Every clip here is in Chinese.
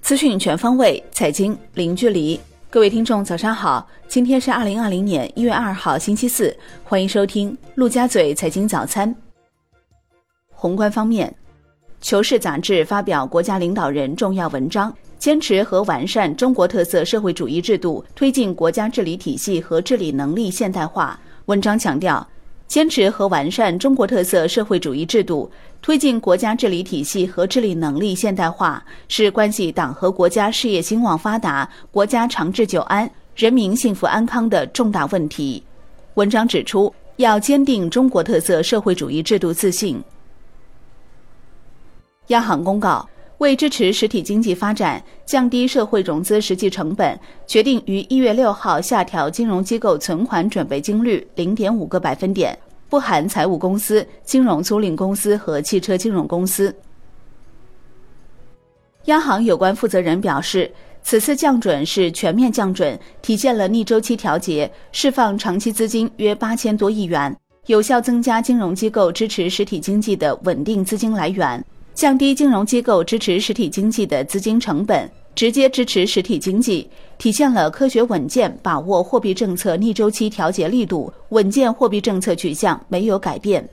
资讯全方位，财经零距离。各位听众，早上好！今天是二零二零年一月二号，星期四，欢迎收听陆家嘴财经早餐。宏观方面，《求是》杂志发表国家领导人重要文章，坚持和完善中国特色社会主义制度，推进国家治理体系和治理能力现代化。文章强调。坚持和完善中国特色社会主义制度，推进国家治理体系和治理能力现代化，是关系党和国家事业兴旺发达、国家长治久安、人民幸福安康的重大问题。文章指出，要坚定中国特色社会主义制度自信。央行公告，为支持实体经济发展，降低社会融资实际成本，决定于一月六号下调金融机构存款准备金率零点五个百分点。不含财务公司、金融租赁公司和汽车金融公司。央行有关负责人表示，此次降准是全面降准，体现了逆周期调节，释放长期资金约八千多亿元，有效增加金融机构支持实体经济的稳定资金来源，降低金融机构支持实体经济的资金成本。直接支持实体经济，体现了科学稳健把握货币政策逆周期调节力度，稳健货币政策取向没有改变。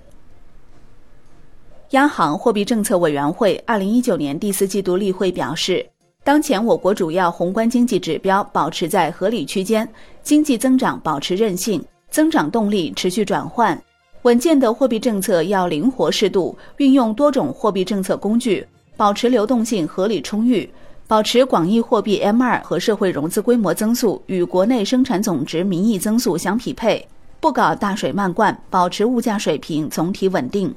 央行货币政策委员会二零一九年第四季度例会表示，当前我国主要宏观经济指标保持在合理区间，经济增长保持韧性，增长动力持续转换，稳健的货币政策要灵活适度，运用多种货币政策工具，保持流动性合理充裕。保持广义货币 M2 和社会融资规模增速与国内生产总值名义增速相匹配，不搞大水漫灌，保持物价水平总体稳定。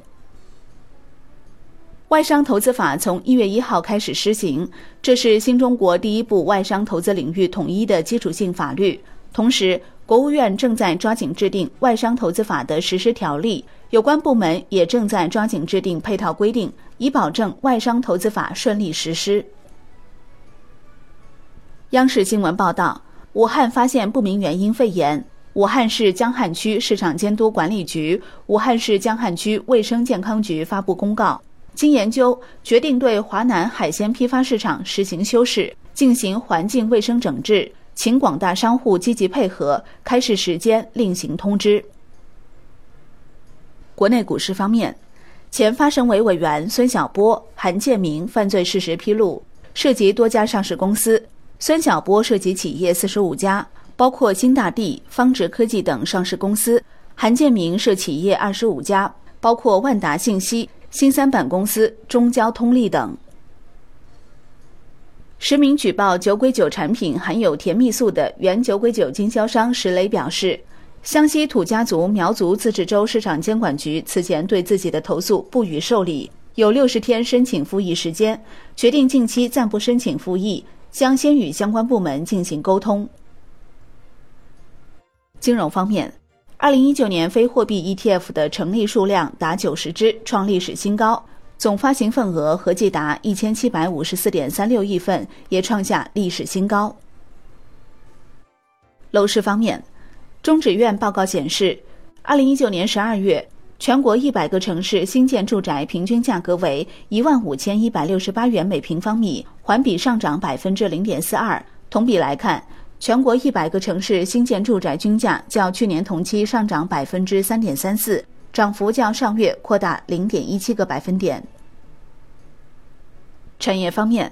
外商投资法从一月一号开始施行，这是新中国第一部外商投资领域统一的基础性法律。同时，国务院正在抓紧制定外商投资法的实施条例，有关部门也正在抓紧制定配套规定，以保证外商投资法顺利实施。央视新闻报道，武汉发现不明原因肺炎。武汉市江汉区市场监督管理局、武汉市江汉区卫生健康局发布公告，经研究，决定对华南海鲜批发市场实行修饰，进行环境卫生整治，请广大商户积极配合，开市时间另行通知。国内股市方面，前发审委委员孙晓波、韩建明犯罪事实披露，涉及多家上市公司。孙晓波涉及企业四十五家，包括新大地、方直科技等上市公司；韩建明涉企业二十五家，包括万达信息、新三板公司、中交通力等。实名举报酒鬼酒产品含有甜蜜素的原酒鬼酒经销商石磊表示，湘西土家族苗族自治州市场监管局此前对自己的投诉不予受理，有六十天申请复议时间，决定近期暂不申请复议。将先与相关部门进行沟通。金融方面，二零一九年非货币 ETF 的成立数量达九十只，创历史新高，总发行份额合计达一千七百五十四点三六亿份，也创下历史新高。楼市方面，中指院报告显示，二零一九年十二月。全国一百个城市新建住宅平均价格为一万五千一百六十八元每平方米，环比上涨百分之零点四二。同比来看，全国一百个城市新建住宅均价较去年同期上涨百分之三点三四，涨幅较上月扩大零点一七个百分点。产业方面，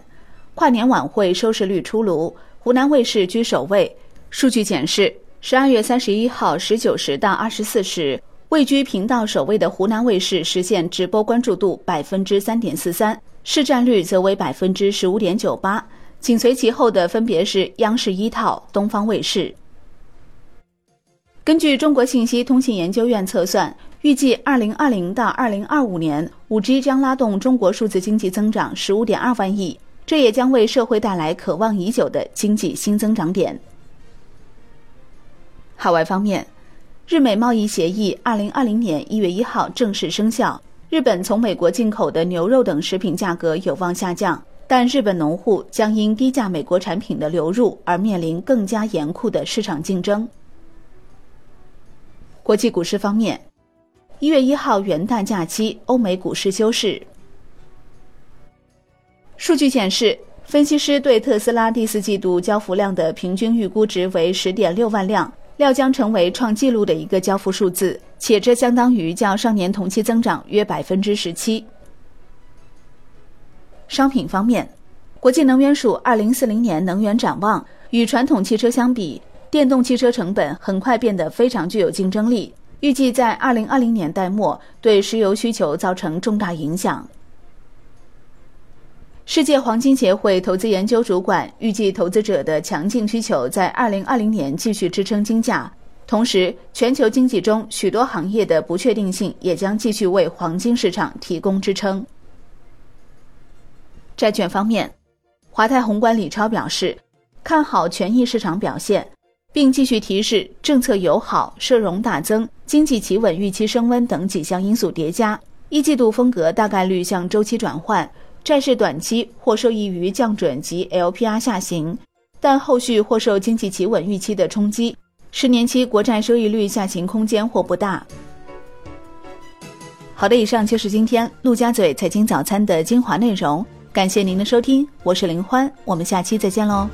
跨年晚会收视率出炉，湖南卫视居首位。数据显示，十二月三十一号十九时到二十四时。位居频道首位的湖南卫视实现直播关注度百分之三点四三，市占率则为百分之十五点九八，紧随其后的分别是央视一套、东方卫视。根据中国信息通信研究院测算，预计二零二零到二零二五年，五 G 将拉动中国数字经济增长十五点二万亿，这也将为社会带来渴望已久的经济新增长点。海外方面。日美贸易协议二零二零年一月一号正式生效，日本从美国进口的牛肉等食品价格有望下降，但日本农户将因低价美国产品的流入而面临更加严酷的市场竞争。国际股市方面，一月一号元旦假期，欧美股市休市。数据显示，分析师对特斯拉第四季度交付量的平均预估值为十点六万辆，料将成为创纪录的一个交付数字，且这相当于较上年同期增长约百分之十七。商品方面，国际能源署二零四零年能源展望，与传统汽车相比，电动汽车成本很快变得非常具有竞争力，预计在二零二零年代末对石油需求造成重大影响。世界黄金协会投资研究主管预计，投资者的强劲需求在二零二零年继续支撑金价，同时，全球经济中许多行业的不确定性也将继续为黄金市场提供支撑。债券方面，华泰宏观李超表示，看好权益市场表现，并继续提示政策友好、社融大增、经济企稳预期升温等几项因素叠加，一季度风格大概率向周期转换，债市短期或受益于降准及 LPR 下行，但后续或受经济企稳预期的冲击，十年期国债收益率下行空间或不大。好的，以上就是今天陆家嘴财经早餐的精华内容。感谢您的收听，我是林欢，我们下期再见喽。